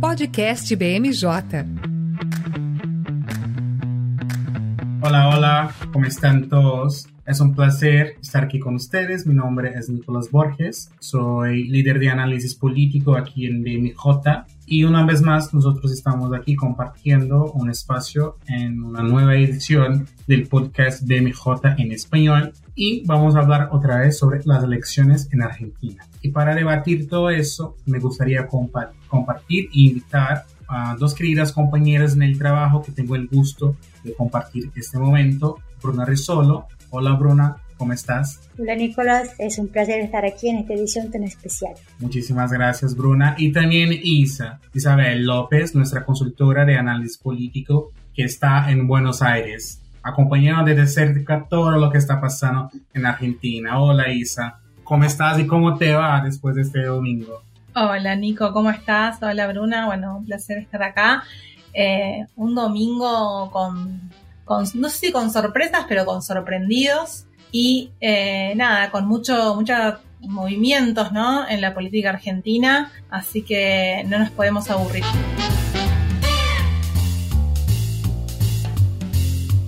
Podcast BMJ. Hola, hola, ¿cómo están todos? Es un placer estar aquí con ustedes. Mi nombre es Nicolás Borges. Soy líder de análisis político aquí en BMJ. Y una vez más, nosotros estamos aquí compartiendo un espacio en una nueva edición del podcast BMJ en español. Y vamos a hablar otra vez sobre las elecciones en Argentina. Y para debatir todo eso, me gustaría compartir e invitar a dos queridas compañeras en el trabajo que tengo el gusto de compartir este momento. Bruna Risolo Hola Bruna, ¿cómo estás? Hola Nicolás, es un placer estar aquí en esta edición tan especial. Muchísimas gracias Bruna. Y también Isa, Isabel López, nuestra consultora de análisis político que está en Buenos Aires, acompañando desde cerca todo lo que está pasando en Argentina. Hola Isa, ¿cómo estás y cómo te va después de este domingo? Hola Nico, ¿cómo estás? Hola Bruna, bueno, un placer estar acá. Eh, un domingo con no sé si con sorpresas, pero con sorprendidos y eh, nada, con mucho, muchos movimientos ¿no? en la política argentina, así que no nos podemos aburrir.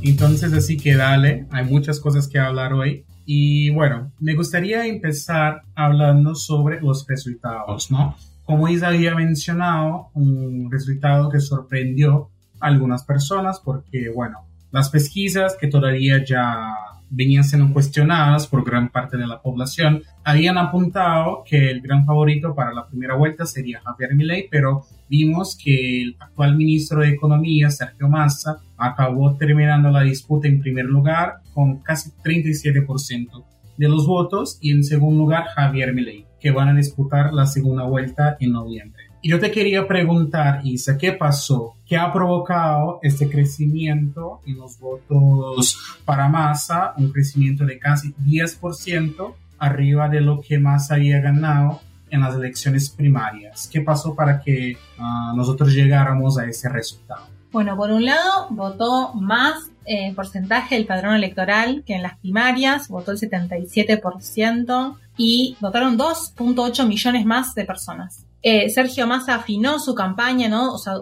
Entonces, así que dale, hay muchas cosas que hablar hoy. Y bueno, me gustaría empezar hablando sobre los resultados, ¿no? Como Isa había mencionado, un resultado que sorprendió a algunas personas porque, bueno, las pesquisas que todavía ya venían siendo cuestionadas por gran parte de la población habían apuntado que el gran favorito para la primera vuelta sería Javier Milei, pero vimos que el actual ministro de Economía, Sergio Massa, acabó terminando la disputa en primer lugar con casi 37% de los votos y en segundo lugar Javier Milei, que van a disputar la segunda vuelta en noviembre. Yo te quería preguntar, Isa, ¿qué pasó? ¿Qué ha provocado este crecimiento en los votos para Massa? Un crecimiento de casi 10% arriba de lo que Massa había ganado en las elecciones primarias. ¿Qué pasó para que ah, nosotros llegáramos a ese resultado? Bueno, por un lado, votó más eh, porcentaje del padrón electoral que en las primarias, votó el 77% y votaron 2.8 millones más de personas. Eh, Sergio Massa afinó su campaña, ¿no? O sea,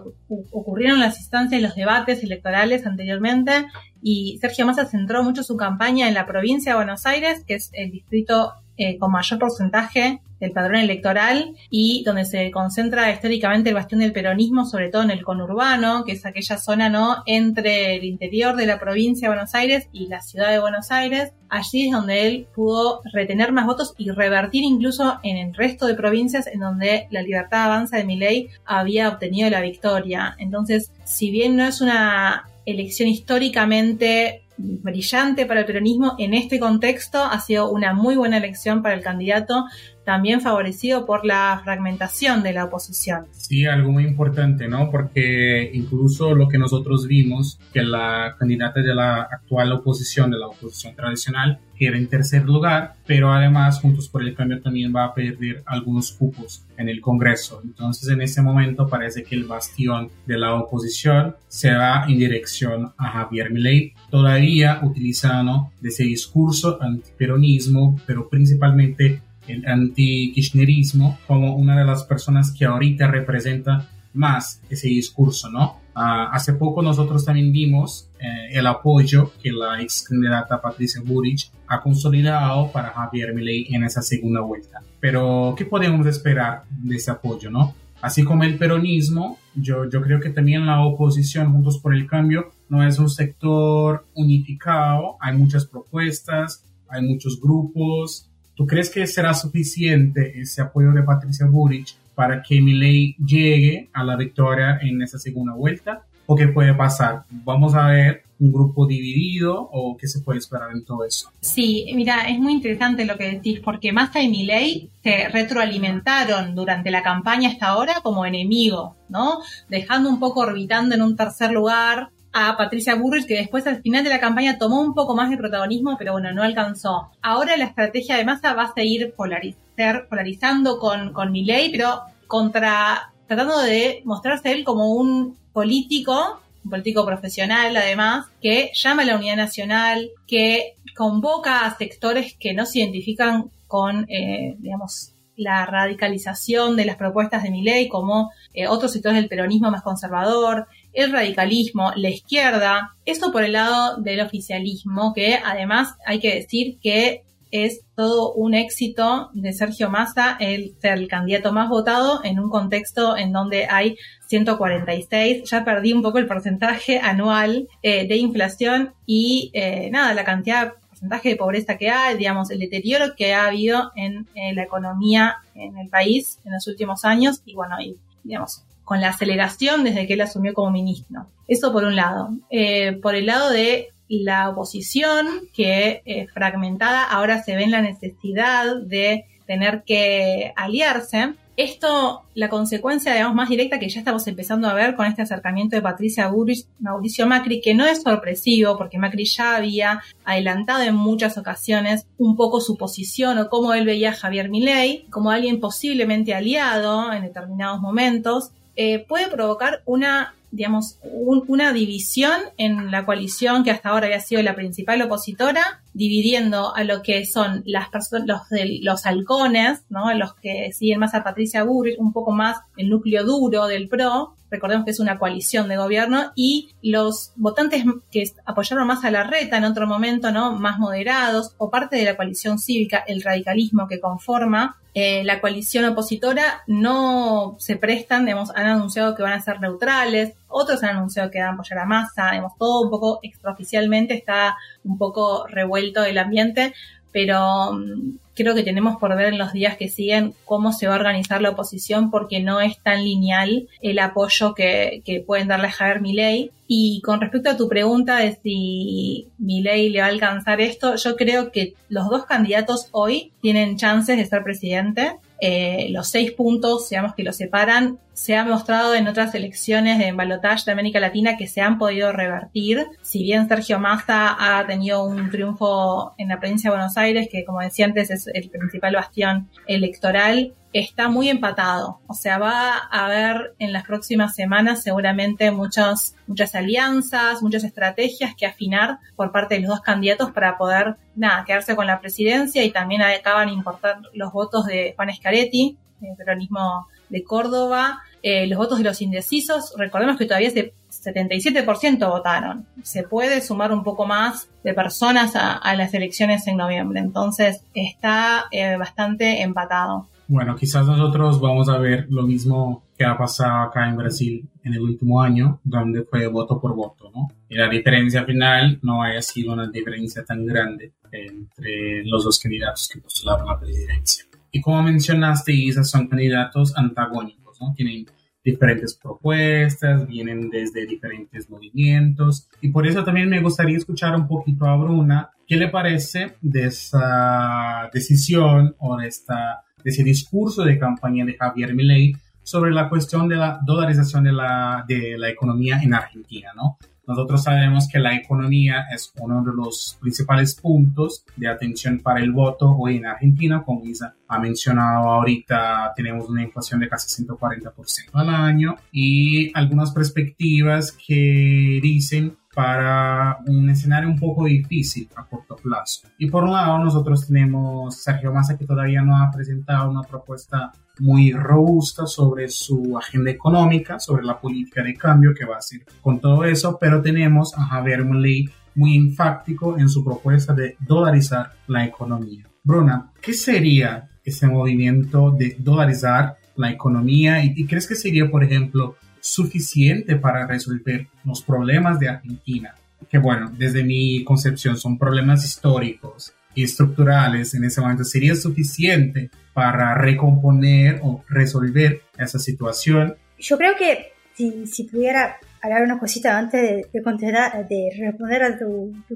ocurrieron las instancias y los debates electorales anteriormente y Sergio Massa centró mucho su campaña en la provincia de Buenos Aires, que es el distrito eh, con mayor porcentaje del padrón electoral y donde se concentra históricamente el bastión del peronismo, sobre todo en el conurbano, que es aquella zona no entre el interior de la provincia de Buenos Aires y la ciudad de Buenos Aires. Allí es donde él pudo retener más votos y revertir incluso en el resto de provincias en donde la libertad avanza de Milei había obtenido la victoria. Entonces, si bien no es una elección históricamente brillante para el peronismo en este contexto, ha sido una muy buena elección para el candidato, también favorecido por la fragmentación de la oposición. Sí, algo muy importante, ¿no? Porque incluso lo que nosotros vimos, que la candidata de la actual oposición, de la oposición tradicional, queda en tercer lugar, pero además Juntos por el Cambio también va a perder algunos cupos en el Congreso. Entonces en ese momento parece que el bastión de la oposición se va en dirección a Javier Milei, todavía utilizando ese discurso antiperonismo, pero principalmente el anti-kirchnerismo como una de las personas que ahorita representa más ese discurso, ¿no? Ah, hace poco nosotros también vimos eh, el apoyo que la ex candidata Patricia Burich ha consolidado para Javier Milei en esa segunda vuelta. Pero, ¿qué podemos esperar de ese apoyo, no? Así como el peronismo, yo, yo creo que también la oposición, Juntos por el Cambio, no es un sector unificado, hay muchas propuestas, hay muchos grupos, ¿Tú crees que será suficiente ese apoyo de Patricia Burich para que Milei llegue a la victoria en esa segunda vuelta? ¿O qué puede pasar? Vamos a ver un grupo dividido o qué se puede esperar en todo eso. Sí, mira, es muy interesante lo que decís, porque Massa y Milei se retroalimentaron durante la campaña hasta ahora como enemigos, ¿no? Dejando un poco orbitando en un tercer lugar a Patricia Burrich, que después al final de la campaña tomó un poco más de protagonismo, pero bueno, no alcanzó. Ahora la estrategia de Massa va a seguir polarizar, polarizando con, con Milley, pero contra, tratando de mostrarse él como un político, un político profesional además, que llama a la unidad nacional, que convoca a sectores que no se identifican con, eh, digamos, la radicalización de las propuestas de Milei, como eh, otros sectores del peronismo más conservador, el radicalismo, la izquierda, esto por el lado del oficialismo, que además hay que decir que es todo un éxito de Sergio Massa el ser el candidato más votado en un contexto en donde hay 146. Ya perdí un poco el porcentaje anual eh, de inflación y eh, nada, la cantidad, porcentaje de pobreza que hay, digamos, el deterioro que ha habido en, la economía en el país en los últimos años y bueno, y digamos, con la aceleración desde que él asumió como ministro. Eso por un lado. Eh, por el lado de la oposición, que eh, fragmentada ahora se ve en la necesidad de tener que aliarse. Esto, la consecuencia, digamos, más directa que ya estamos empezando a ver con este acercamiento de Patricia Burrich, Mauricio Macri, que no es sorpresivo, porque Macri ya había adelantado en muchas ocasiones un poco su posición o cómo él veía a Javier Milei como alguien posiblemente aliado en determinados momentos, eh, puede provocar una digamos, una división en la coalición que hasta ahora había sido la principal opositora, dividiendo a lo que son las personas, los, los halcones, ¿no? Los que siguen más a Patricia Burrich, un poco más el núcleo duro del PRO, recordemos que es una coalición de gobierno, y los votantes que apoyaron más a la reta en otro momento, ¿no? Más moderados, o parte de la coalición cívica, el radicalismo que conforma eh, la coalición opositora no se prestan, digamos, han anunciado que van a ser neutrales, otros han anunciado que van a apoyar a masa, digamos, todo un poco extraoficialmente está un poco revuelto el ambiente, pero mm, creo que tenemos por ver en los días que siguen cómo se va a organizar la oposición porque no es tan lineal el apoyo que, pueden darle a Javier Milei. Y con respecto a tu pregunta de si Milei le va a alcanzar esto, yo creo que los dos candidatos hoy tienen chances de ser presidente. Eh, los seis puntos, digamos, que los separan, se ha mostrado en otras elecciones de balotaje de América Latina que se han podido revertir. Si bien Sergio Massa ha tenido un triunfo en la provincia de Buenos Aires, que como decía antes es el principal bastión electoral, está muy empatado. O sea, va a haber en las próximas semanas seguramente muchas, muchas alianzas, muchas estrategias que afinar por parte de los dos candidatos para poder, nada, quedarse con la presidencia y también acaban de importar los votos de Juan Scaretti, el peronismo de Córdoba, eh, los votos de los indecisos. Recordemos que todavía ese 77% votaron. Se puede sumar un poco más de personas a, las elecciones en noviembre. Entonces está eh, bastante empatado. Bueno, quizás nosotros vamos a ver lo mismo que ha pasado acá en Brasil en el último año, donde fue voto por voto, ¿no? Y la diferencia final no haya sido una diferencia tan grande entre los dos candidatos que postularon la presidencia. Y como mencionaste, Isa, son candidatos antagónicos, ¿no? Tienen diferentes propuestas, vienen desde diferentes movimientos y por eso también me gustaría escuchar un poquito a Bruna qué le parece de esa decisión o de esta de ese discurso de campaña de Javier Milei sobre la cuestión de la dolarización de la, de la economía en Argentina, ¿no? Nosotros sabemos que la economía es uno de los principales puntos de atención para el voto hoy en Argentina. Como Isa ha mencionado ahorita, tenemos una inflación de casi 140% al año y algunas perspectivas que dicen para un escenario un poco difícil a corto plazo. Y por un lado, nosotros tenemos Sergio Massa que todavía no ha presentado una propuesta muy robusta sobre su agenda económica, sobre la política de cambio que va a hacer con todo eso, pero tenemos a Javier Milei muy enfático en su propuesta de dolarizar la economía. Bruna, ¿qué sería ese movimiento de dolarizar la economía y, y crees que sería, por ejemplo, suficiente para resolver los problemas de Argentina, que bueno, desde mi concepción son problemas históricos y estructurales en ese momento, sería suficiente para recomponer o resolver esa situación. Yo creo que si, si pudiera hablar una cosita antes de, de, contestar, de responder a tu, tu,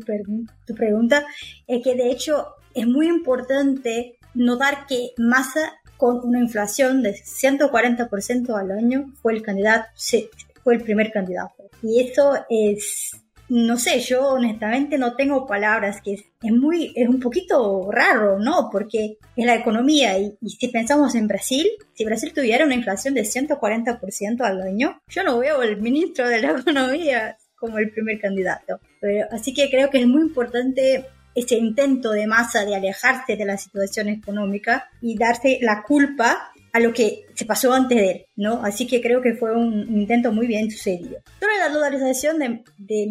tu pregunta, es que de hecho es muy importante notar que Massa con una inflación de 140% al año, fue el candidato, fue el primer candidato. Y eso es, no sé, yo honestamente no tengo palabras, que es, muy, es un poquito raro, ¿no? Porque es la economía y, si pensamos en Brasil, si Brasil tuviera una inflación de 140% al año, yo no veo al ministro de la economía como el primer candidato. así que creo que es muy importante ese intento de masa de alejarse de la situación económica y darse la culpa a lo que se pasó antes de él, ¿no? Así que creo que fue un, intento muy bien sucedido. Sobre la dolarización de, de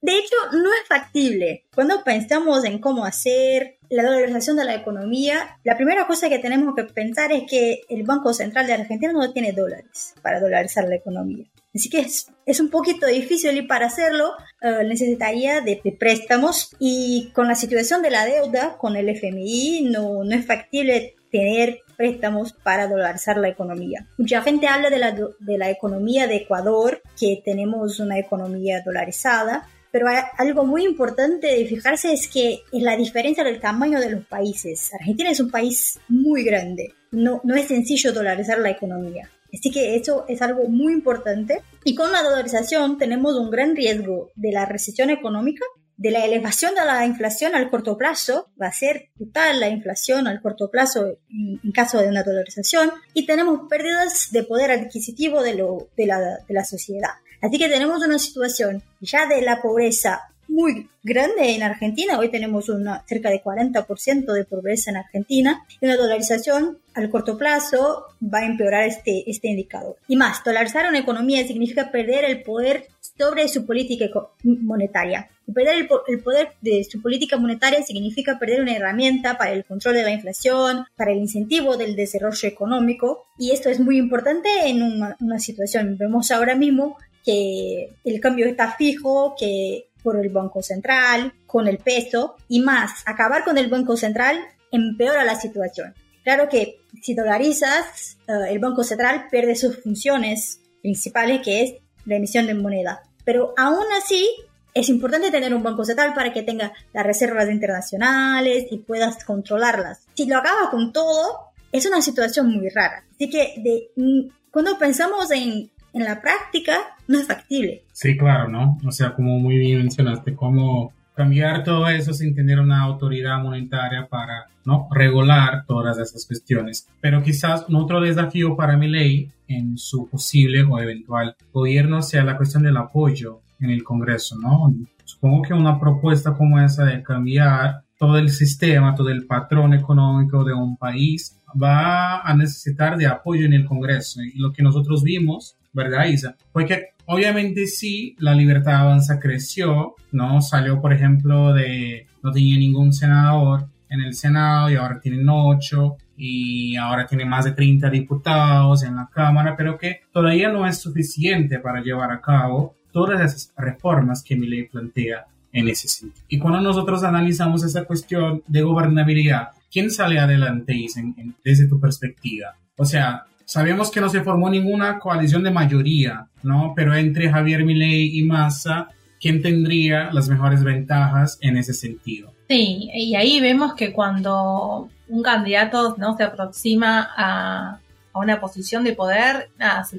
de hecho, no es factible. Cuando pensamos en cómo hacer la dolarización de la economía, la primera cosa que tenemos que pensar es que el Banco Central de Argentina no tiene dólares para dolarizar la economía. Así que es, es un poquito difícil y para hacerlo eh, necesitaría de, préstamos y con la situación de la deuda con el FMI no, no es factible tener préstamos para dolarizar la economía. Mucha gente habla de la, de la economía de Ecuador, que tenemos una economía dolarizada, pero algo muy importante de fijarse es que es la diferencia del tamaño de los países. Argentina es un país muy grande, no, no es sencillo dolarizar la economía. Así que eso es algo muy importante. Y con la dolarización tenemos un gran riesgo de la recesión económica, de la elevación de la inflación al corto plazo, va a ser total la inflación al corto plazo en, caso de una dolarización, y tenemos pérdidas de poder adquisitivo de, lo, de, la, de la sociedad. Así que tenemos una situación ya de la pobreza muy grande en Argentina. Hoy tenemos una, cerca de 40% de pobreza en Argentina y una dolarización al corto plazo va a empeorar este, este indicador. Y más, dolarizar una economía significa perder el poder sobre su política monetaria. perder el, el, poder de su política monetaria significa perder una herramienta para el control de la inflación, para el incentivo del desarrollo económico. Y esto es muy importante en una, una situación. Vemos ahora mismo que el cambio está fijo, que por el Banco Central, con el peso y más, acabar con el Banco Central empeora la situación. Claro que si dolarizas, eh, el Banco Central pierde sus funciones principales, que es la emisión de moneda. Pero aún así, es importante tener un Banco Central para que tenga las reservas internacionales y puedas controlarlas. Si lo acaba con todo, es una situación muy rara. Así que de, mm, cuando pensamos en en la práctica no es factible. Sí, claro, ¿no? O sea, como muy bien mencionaste, cómo cambiar todo eso sin tener una autoridad monetaria para ¿no? regular todas esas cuestiones. Pero quizás un otro desafío para mi ley en su posible o eventual gobierno sea la cuestión del apoyo en el Congreso, ¿no? Supongo que una propuesta como esa de cambiar todo el sistema, todo el patrón económico de un país va a necesitar de apoyo en el Congreso. Y lo que nosotros vimos ¿verdad, Isa? Porque obviamente sí, la libertad avanza creció, ¿no? Salió, por ejemplo, de, no tenía ningún senador en el Senado y ahora tienen ocho y ahora tiene más de 30 diputados en la Cámara, pero que todavía no es suficiente para llevar a cabo todas esas reformas que mi ley plantea en ese sentido. Y cuando nosotros analizamos esa cuestión de gobernabilidad, ¿quién sale adelante, Isa, desde tu perspectiva? O sea, Sabemos que no se formó ninguna coalición de mayoría, ¿no? Pero entre Javier Milei y Massa, ¿quién tendría las mejores ventajas en ese sentido? Sí, y ahí vemos que cuando un candidato no se aproxima a, una posición de poder,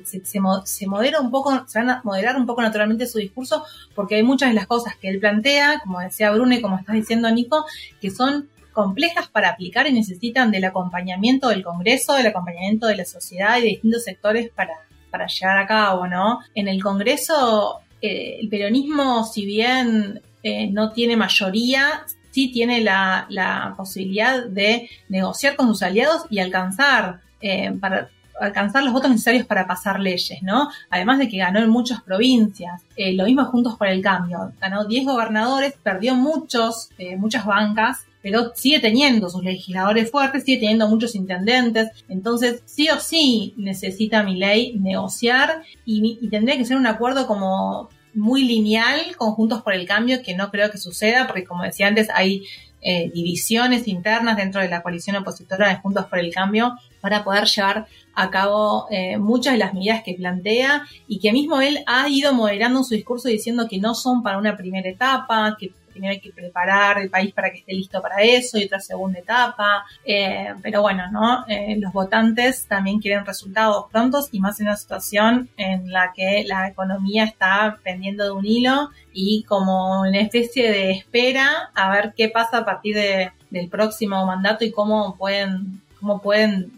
se, se, modera un poco, se van a moderar un poco naturalmente su discurso, porque hay muchas de las cosas que él plantea, como decía Brune, como estás diciendo Nico, que son complejas para aplicar y necesitan del acompañamiento del Congreso, del acompañamiento de la sociedad y de distintos sectores para, para llevar a cabo, ¿no? En el Congreso, eh, el peronismo, si bien eh, no tiene mayoría, sí tiene la, la, posibilidad de negociar con sus aliados y alcanzar eh, para alcanzar los votos necesarios para pasar leyes, ¿no? Además de que ganó en muchas provincias. lo mismo Juntos por el Cambio. Ganó 10 gobernadores, perdió muchos, muchas bancas pero sigue teniendo sus legisladores fuertes, sigue teniendo muchos intendentes, entonces sí o sí necesita mi ley negociar y, tendría que ser un acuerdo como muy lineal, conjuntos por el cambio, que no creo que suceda, porque como decía antes, hay eh, divisiones internas dentro de la coalición opositora de Juntos por el Cambio para poder llevar a cabo eh, muchas de las medidas que plantea y que mismo él ha ido moderando su discurso diciendo que no son para una primera etapa, que primero hay que preparar el país para que esté listo para eso y otra segunda etapa. Eh, pero bueno, ¿no? Eh, los votantes también quieren resultados prontos y más en una situación en la que la economía está pendiendo de un hilo y como una especie de espera a ver qué pasa a partir del próximo mandato y cómo pueden, cómo pueden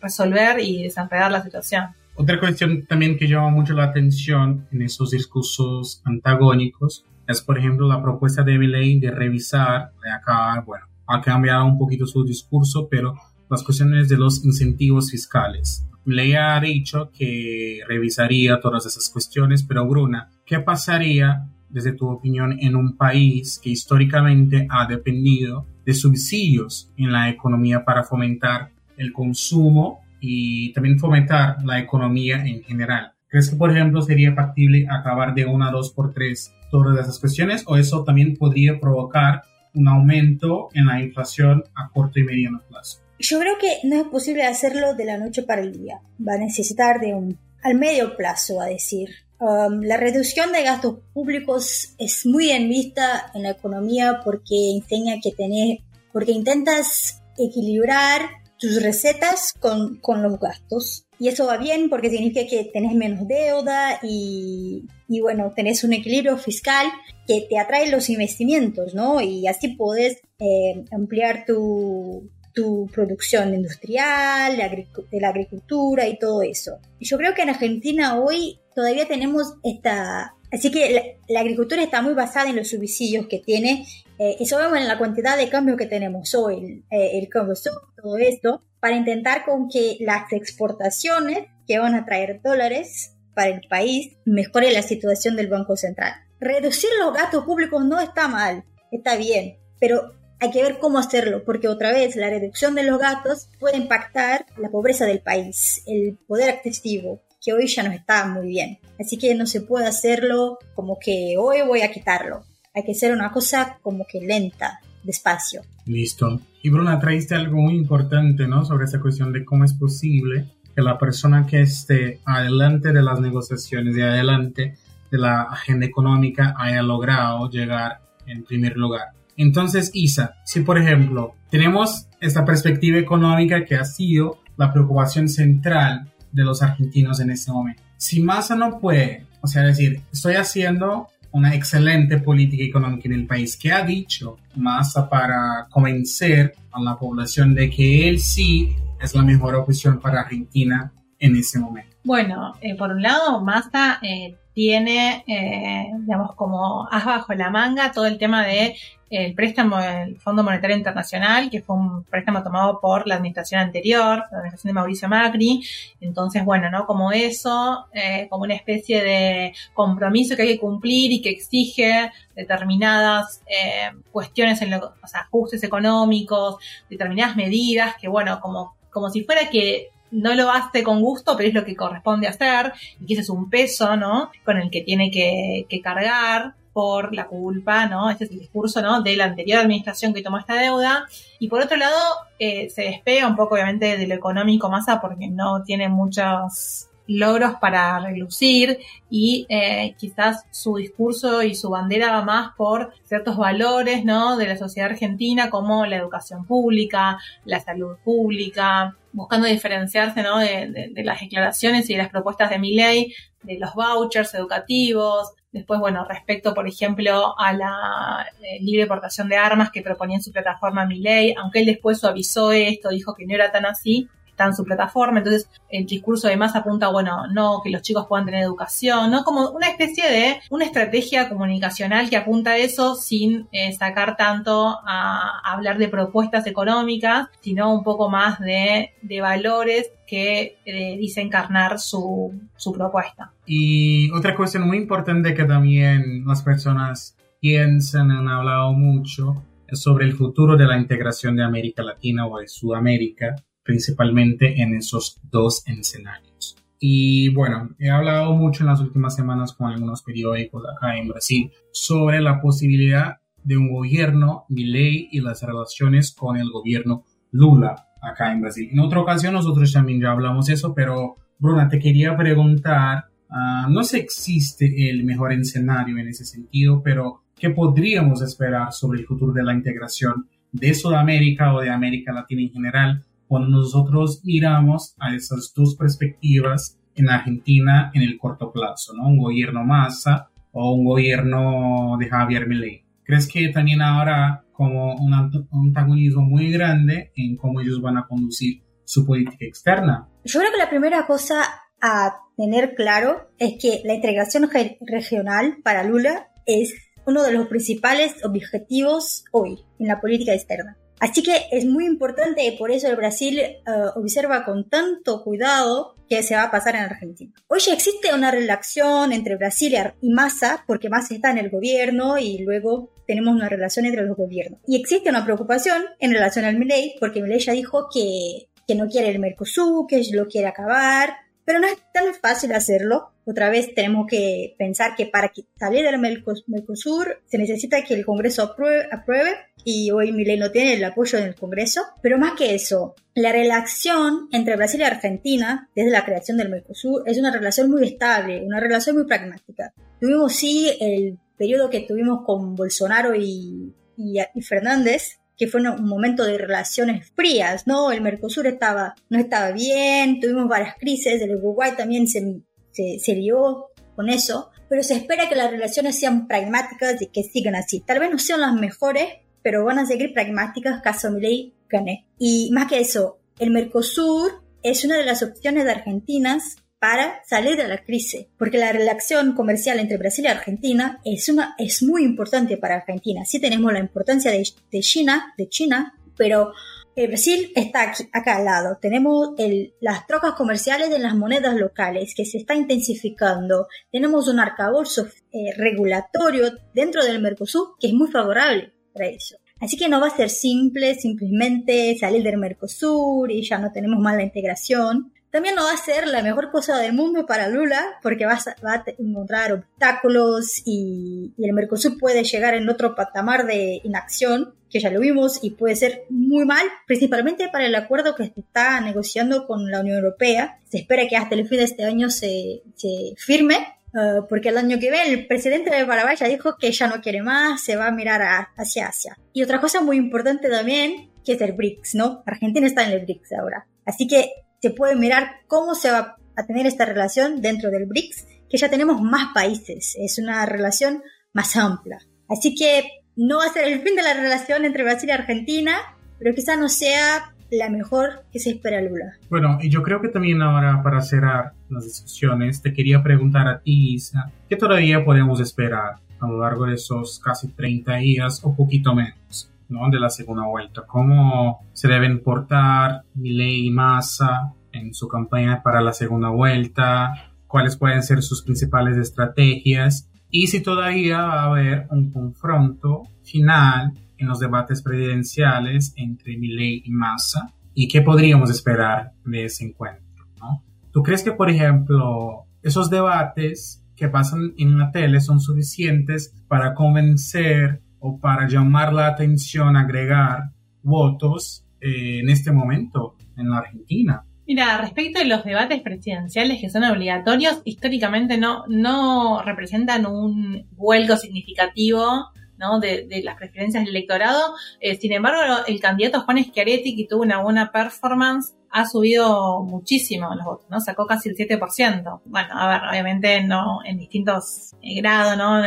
resolver y desenredar la situación. Otra cuestión también que llama mucho la atención en esos discursos antagónicos es, por ejemplo, la propuesta de ley de revisar, acá, bueno, ha cambiado un poquito su discurso, pero las cuestiones de los incentivos fiscales. Ley ha dicho que revisaría todas esas cuestiones, pero Bruna, ¿qué pasaría, desde tu opinión, en un país que históricamente ha dependido de subsidios en la economía para fomentar el consumo y también fomentar la economía en general? ¿Crees que, por ejemplo, sería factible acabar de una, dos por tres todas esas cuestiones o eso también podría provocar un aumento en la inflación a corto y mediano plazo? Yo creo que no es posible hacerlo de la noche para el día. Va a necesitar de un al medio plazo, a decir. Um, la reducción de gastos públicos es muy bien vista en la economía porque enseña que tenés, porque intentas equilibrar tus recetas con, con los gastos. Y eso va bien porque significa que tenés menos deuda y, y, bueno, tenés un equilibrio fiscal que te atrae los investimientos, ¿no? Y así podés eh, ampliar tu, tu producción industrial, de la agricultura y todo eso. Yo creo que en Argentina hoy todavía tenemos esta... Así que la, agricultura está muy basada en los subsidios que tiene. Eh, eso vemos en la cantidad de cambios que tenemos hoy, el, el cambio todo esto para intentar con que las exportaciones que van a traer dólares para el país mejore la situación del Banco Central. Reducir los gastos públicos no está mal, está bien, pero hay que ver cómo hacerlo, porque otra vez la reducción de los gastos puede impactar la pobreza del país, el poder adquisitivo, que hoy ya no está muy bien. Así que no se puede hacerlo como que hoy voy a quitarlo. Hay que hacer una cosa como que lenta, despacio. Listo. Y Bruna, traiste algo muy importante, ¿no? Sobre esa cuestión de cómo es posible que la persona que esté adelante de las negociaciones y adelante de la agenda económica haya logrado llegar en primer lugar. Entonces, Isa, si por ejemplo tenemos esta perspectiva económica que ha sido la preocupación central de los argentinos en este momento, si Massa no puede, o sea, decir, estoy haciendo una excelente política económica en el país. ¿Qué ha dicho Massa para convencer a la población de que él sí es la mejor opción para Argentina en ese momento? Bueno, eh, por un lado, Massa eh, tiene, eh, digamos, como as bajo la manga todo el tema de el préstamo del Fondo Monetario Internacional, que fue un préstamo tomado por la administración anterior, la administración de Mauricio Macri. Entonces, bueno, ¿no? Como eso, eh, como una especie de compromiso que hay que cumplir y que exige determinadas eh, cuestiones, en lo, o sea, ajustes económicos, determinadas medidas, que bueno, como, como si fuera que no lo hace con gusto, pero es lo que corresponde hacer, y que ese es un peso, ¿no? Con el que tiene que, que cargar por la culpa, ¿no? Este es el discurso, ¿no? De la anterior administración que tomó esta deuda. Y por otro lado, eh, se despega un poco, obviamente, de lo económico masa porque no tiene muchos logros para relucir y eh, quizás su discurso y su bandera va más por ciertos valores ¿no? de la sociedad argentina como la educación pública, la salud pública, buscando diferenciarse ¿no? de, las declaraciones y de las propuestas de mi ley, de los vouchers educativos, Después, bueno, respecto, por ejemplo, a la eh, libre portación de armas que proponía en su plataforma ley, aunque él después suavizó esto, dijo que no era tan así, está en su plataforma, entonces el discurso además apunta, bueno, no, que los chicos puedan tener educación, ¿no? Como una especie de una estrategia comunicacional que apunta a eso sin eh, sacar tanto a, hablar de propuestas económicas, sino un poco más de, de valores que eh, dice encarnar su, su propuesta. Y otra cuestión muy importante que también las personas piensan, han hablado mucho, es sobre el futuro de la integración de América Latina o de Sudamérica principalmente en esos dos escenarios. Y bueno, he hablado mucho en las últimas semanas con algunos periódicos acá en Brasil sobre la posibilidad de un gobierno ley y las relaciones con el gobierno Lula acá en Brasil. En otra ocasión nosotros también ya hablamos eso, pero Bruna, te quería preguntar, uh, no sé existe el mejor escenario en ese sentido, pero ¿qué podríamos esperar sobre el futuro de la integración de Sudamérica o de América Latina en general cuando nosotros miramos a esas dos perspectivas en Argentina en el corto plazo, ¿no? Un gobierno Massa o un gobierno de Javier Milei. ¿Crees que también habrá como un antagonismo muy grande en cómo ellos van a conducir su política externa? Yo creo que la primera cosa a tener claro es que la integración regional para Lula es uno de los principales objetivos hoy en la política externa. Así que es muy importante y por eso el Brasil eh, observa con tanto cuidado qué se va a pasar en Argentina. Hoy ya existe una relación entre Brasil y Massa, porque Massa está en el gobierno y luego tenemos una relación entre los gobiernos. Y existe una preocupación en relación al Milei, porque Milei ya dijo que, que no quiere el Mercosur, que lo quiere acabar, pero no es tan fácil hacerlo. Otra vez tenemos que pensar que para salir del Mercosur se necesita que el Congreso apruebe, y hoy Milei no tiene el apoyo del Congreso. Pero más que eso, la relación entre Brasil y Argentina desde la creación del Mercosur es una relación muy estable, una relación muy pragmática. Tuvimos sí el periodo que tuvimos con Bolsonaro y Fernández, que fue un momento de relaciones frías, ¿no? El Mercosur estaba, no estaba bien, tuvimos varias crisis, el Uruguay también se, se, lió con eso, pero se espera que las relaciones sean pragmáticas y que sigan así. Tal vez no sean las mejores, pero van a seguir pragmáticas caso Milei gane. Y más que eso, el Mercosur es una de las opciones de Argentinas para salir de la crisis, porque la relación comercial entre Brasil y Argentina es, una, es muy importante para Argentina. Sí tenemos la importancia de, China, de China, pero eh, Brasil está aquí, acá al lado. Tenemos el, las trocas comerciales de las monedas locales que se está intensificando. Tenemos un arcabolso eh, regulatorio dentro del Mercosur que es muy favorable para eso. Así que no va a ser simple simplemente salir del Mercosur y ya no tenemos más la integración. También no va a ser la mejor cosa del mundo para Lula, porque va a, encontrar obstáculos y, el Mercosur puede llegar en otro patamar de inacción, que ya lo vimos, y puede ser muy mal, principalmente para el acuerdo que se está negociando con la Unión Europea. Se espera que hasta el fin de este año se, se firme, eh, porque el año que viene el presidente de Paraguay ya dijo que ya no quiere más, se va a mirar hacia Asia. Y otra cosa muy importante también, que es el BRICS, ¿no? Argentina está en el BRICS ahora. Así que se puede mirar cómo se va a tener esta relación dentro del BRICS, que ya tenemos más países, es una relación más amplia. Así que no va a ser el fin de la relación entre Brasil y Argentina, pero quizá no sea la mejor que se espera Lula. Bueno, y yo creo que también ahora para cerrar las discusiones, te quería preguntar a ti, Isa, ¿qué todavía podemos esperar a lo largo de esos casi 30 días o poquito menos? ¿No? de la segunda vuelta, cómo se deben portar Milei y Massa en su campaña para la segunda vuelta, cuáles pueden ser sus principales estrategias y si todavía va a haber un confronto final en los debates presidenciales entre Milei y Massa y qué podríamos esperar de ese encuentro. ¿no? ¿Tú crees que, por ejemplo, esos debates que pasan en la tele son suficientes para convencer o para llamar la atención, agregar votos eh, en este momento en la Argentina. Mira, respecto de los debates presidenciales que son obligatorios, históricamente no, no representan un vuelco significativo ¿no? de, las preferencias del electorado. Eh, sin embargo, el candidato Juan Schiaretti, que tuvo una buena performance, ha subido muchísimo los votos, ¿no? Sacó casi el 7%. Bueno, a ver, obviamente no en distintos eh, grados, ¿no?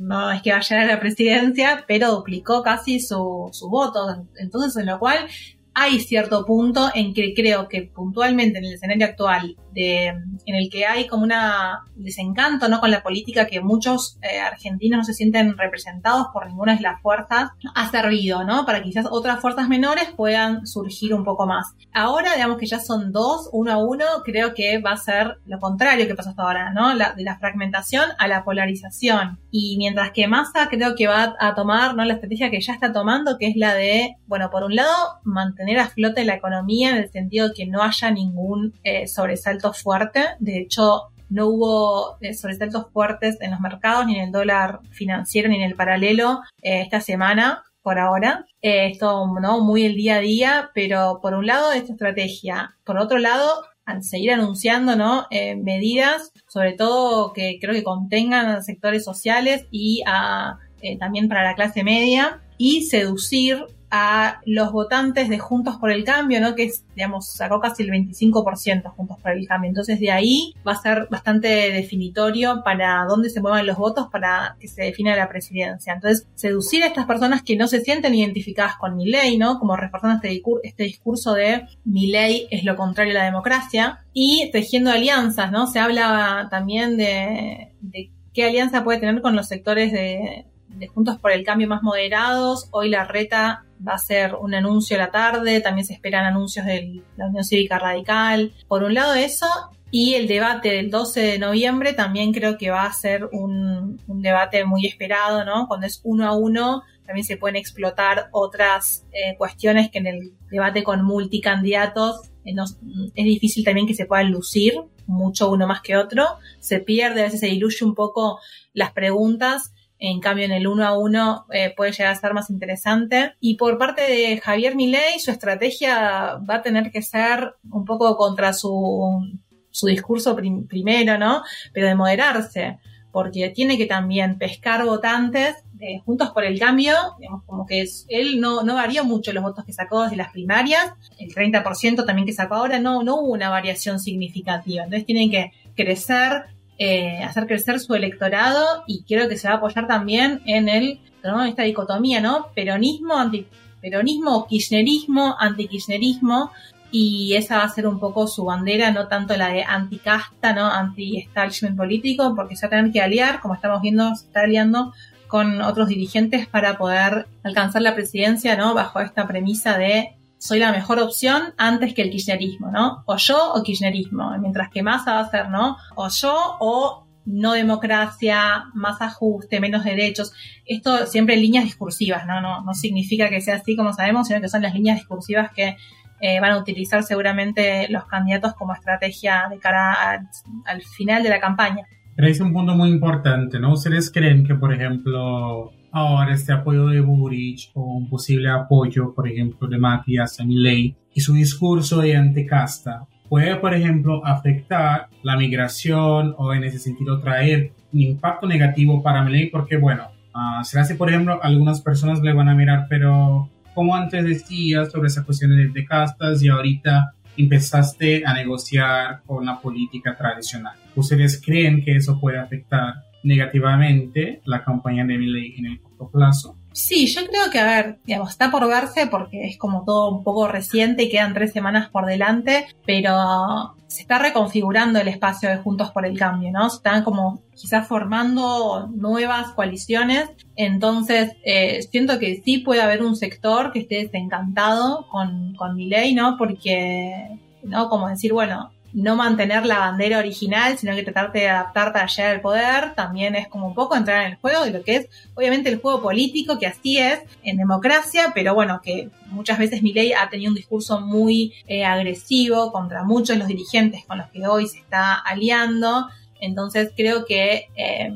No es que vaya a la presidencia, pero duplicó casi su, su voto. Entonces, en lo cual hay cierto punto en que creo que puntualmente en el escenario actual, de, en el que hay como una desencanto ¿no? con la política que muchos eh, argentinos no se sienten representados por ninguna de las fuerzas, ha servido, ¿no? Para quizás otras fuerzas menores puedan surgir un poco más. Ahora, digamos que ya son dos, uno a uno, creo que va a ser lo contrario que pasó hasta ahora, ¿no? La, de la fragmentación a la polarización. Y mientras que Massa creo que va a tomar, ¿no? La estrategia que ya está tomando, que es la de, bueno, por un lado, mantener tener a flote la economía en el sentido de que no haya ningún eh, sobresalto fuerte. De hecho, no hubo eh, sobresaltos fuertes en los mercados, ni en el dólar financiero, ni en el paralelo eh, esta semana, por ahora. esto, ¿no? Muy el día a día, pero por un lado, esta estrategia. Por otro lado, seguir anunciando ¿no? medidas, sobre todo que creo que contengan a sectores sociales y a, también para la clase media, y seducir a los votantes de Juntos por el Cambio, ¿no? Que digamos, sacó casi el 25% Juntos por el Cambio. Entonces de ahí va a ser bastante definitorio para dónde se muevan los votos para que se defina la presidencia. Entonces, seducir a estas personas que no se sienten identificadas con mi ley, ¿no? Como reforzando este, este discurso de mi ley es lo contrario a la democracia y tejiendo alianzas, ¿no? Se habla también de qué alianza puede tener con los sectores de, de Juntos por el Cambio más moderados. Hoy la reta va a ser un anuncio a la tarde, también se esperan anuncios de la Unión Cívica Radical. Por un lado eso, y el debate del 12 de noviembre también creo que va a ser un, debate muy esperado, ¿no? Cuando es uno a uno, también se pueden explotar otras eh, cuestiones que en el debate con multicandidatos eh, es difícil también que se puedan lucir mucho uno más que otro. Se pierde, a veces se diluye un poco las preguntas en cambio, en el uno a uno eh, puede llegar a ser más interesante. Y por parte de Javier Milei, su estrategia va a tener que ser un poco contra su, su discurso primero, ¿no? Pero de moderarse, porque tiene que también pescar votantes de Juntos por el Cambio, digamos, como que él no, no varió mucho los votos que sacó desde las primarias, el 30% también que sacó ahora, no, no hubo una variación significativa. Entonces tienen que crecer eh, hacer crecer su electorado y creo que se va a apoyar también en el, esta dicotomía, ¿no? Peronismo, anti, peronismo, kirchnerismo, antikirchnerismo, y esa va a ser un poco su bandera, no tanto la de anticasta, ¿no? Anti-establishment político, porque se va a tener que aliar, como estamos viendo, se está aliando con otros dirigentes para poder alcanzar la presidencia, ¿no? Bajo esta premisa de soy la mejor opción antes que el kirchnerismo, ¿no? O yo o kirchnerismo, mientras que más va a ser, ¿no? O yo o no democracia, más ajuste, menos derechos. Esto siempre en líneas discursivas, ¿no? No, no significa que sea así como sabemos, sino que son las líneas discursivas que eh, van a utilizar seguramente los candidatos como estrategia de cara al final de la campaña. Pero es un punto muy importante, ¿no? ¿Ustedes creen que, por ejemplo, ahora este apoyo de Burich o un posible apoyo, por ejemplo, de Matías a y su discurso de anticasta puede, por ejemplo, afectar la migración o en ese sentido traer un impacto negativo para Milei porque, bueno, uh, será si, por ejemplo, algunas personas le van a mirar, pero como antes decías sobre esa cuestión de, de castas y ahorita empezaste a negociar con la política tradicional. ¿Ustedes creen que eso puede afectar negativamente la campaña de Milei en el corto plazo. Sí, yo creo que, a ver, digamos, está por verse porque es como todo un poco reciente y quedan tres semanas por delante, pero se está reconfigurando el espacio de Juntos por el Cambio, ¿no? Se están como quizás formando nuevas coaliciones, entonces eh, siento que sí puede haber un sector que esté desencantado con, con ley, ¿no? Porque, ¿no? Como decir, bueno, no mantener la bandera original, sino que tratarte de adaptarte a llegar al poder, también es como un poco entrar en el juego de lo que es, obviamente, el juego político, que así es en democracia, pero bueno, que muchas veces Milei ha tenido un discurso muy eh, agresivo contra muchos de los dirigentes con los que hoy se está aliando. Entonces creo que eh,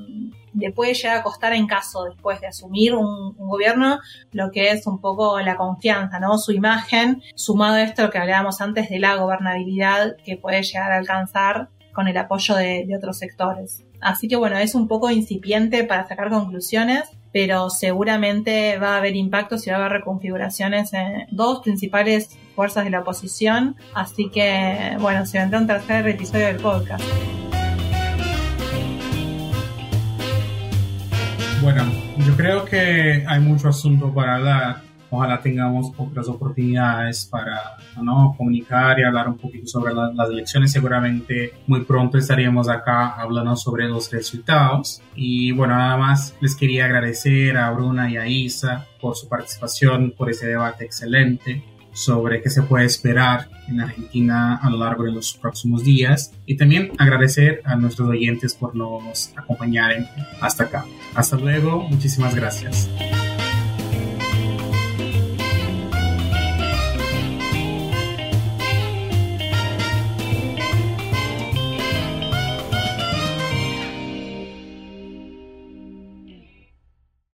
le puede llegar a costar en caso después de asumir un, gobierno lo que es un poco la confianza, ¿no? Su imagen, sumado a esto que hablábamos antes de la gobernabilidad que puede llegar a alcanzar con el apoyo de, otros sectores. Así que bueno, es un poco incipiente para sacar conclusiones, pero seguramente va a haber impactos y va a haber reconfiguraciones en dos principales fuerzas de la oposición. Así que bueno, se vendrá un tercer episodio del podcast. Bueno, yo creo que hay mucho asunto para hablar. Ojalá tengamos otras oportunidades para ¿no? comunicar y hablar un poquito sobre las elecciones. Seguramente muy pronto estaríamos acá hablando sobre los resultados. Y bueno, nada más les quería agradecer a Bruna y a Isa por su participación, por ese debate excelente sobre qué se puede esperar en Argentina a lo largo de los próximos días y también agradecer a nuestros oyentes por nos acompañar hasta acá. Hasta luego, muchísimas gracias.